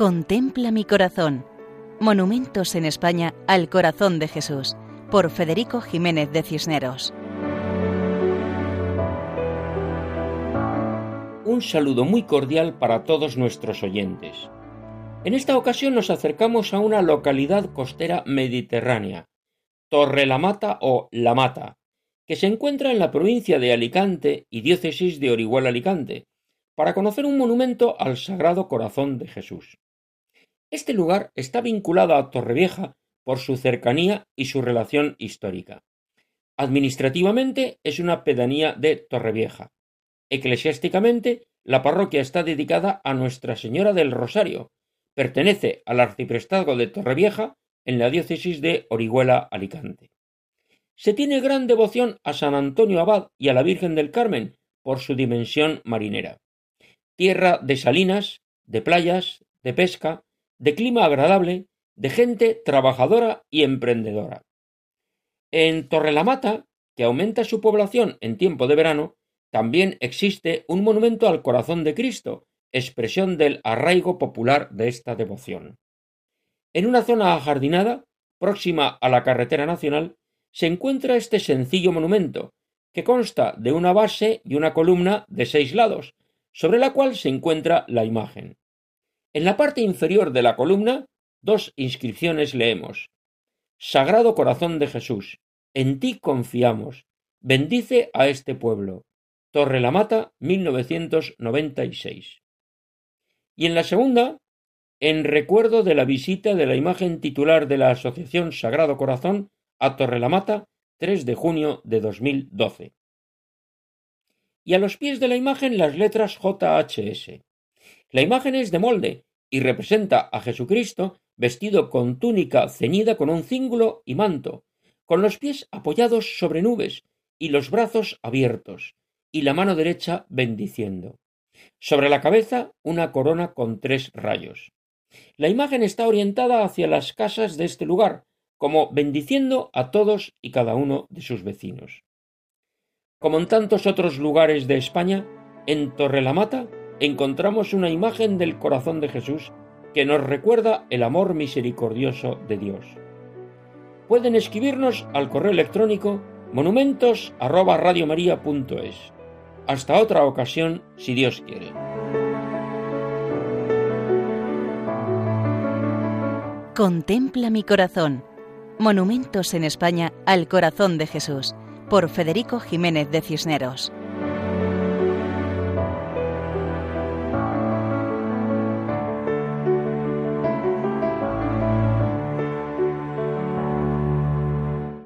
Contempla mi corazón. Monumentos en España al corazón de Jesús, por Federico Jiménez de Cisneros. Un saludo muy cordial para todos nuestros oyentes. En esta ocasión nos acercamos a una localidad costera mediterránea, Torre la Mata o La Mata, que se encuentra en la provincia de Alicante y diócesis de Orihuela Alicante, para conocer un monumento al Sagrado Corazón de Jesús. Este lugar está vinculado a Torrevieja por su cercanía y su relación histórica. Administrativamente es una pedanía de Torrevieja. Eclesiásticamente, la parroquia está dedicada a Nuestra Señora del Rosario. Pertenece al arciprestazgo de Torrevieja en la diócesis de Orihuela Alicante. Se tiene gran devoción a San Antonio Abad y a la Virgen del Carmen por su dimensión marinera. Tierra de salinas, de playas, de pesca, de clima agradable, de gente trabajadora y emprendedora. En Torrelamata, que aumenta su población en tiempo de verano, también existe un monumento al corazón de Cristo, expresión del arraigo popular de esta devoción. En una zona ajardinada, próxima a la carretera nacional, se encuentra este sencillo monumento, que consta de una base y una columna de seis lados, sobre la cual se encuentra la imagen. En la parte inferior de la columna, dos inscripciones leemos. Sagrado Corazón de Jesús, en ti confiamos. Bendice a este pueblo. Torre Mata, 1996. Y en la segunda, en recuerdo de la visita de la imagen titular de la Asociación Sagrado Corazón a Torre la Mata, 3 de junio de 2012. Y a los pies de la imagen las letras JHS. La imagen es de molde y representa a Jesucristo vestido con túnica ceñida con un cíngulo y manto, con los pies apoyados sobre nubes y los brazos abiertos, y la mano derecha bendiciendo. Sobre la cabeza una corona con tres rayos. La imagen está orientada hacia las casas de este lugar, como bendiciendo a todos y cada uno de sus vecinos. Como en tantos otros lugares de España, en Torrelamata encontramos una imagen del corazón de Jesús que nos recuerda el amor misericordioso de Dios. Pueden escribirnos al correo electrónico monumentos@radiomaria.es. Hasta otra ocasión, si Dios quiere. Contempla mi corazón. Monumentos en España al corazón de Jesús, por Federico Jiménez de Cisneros.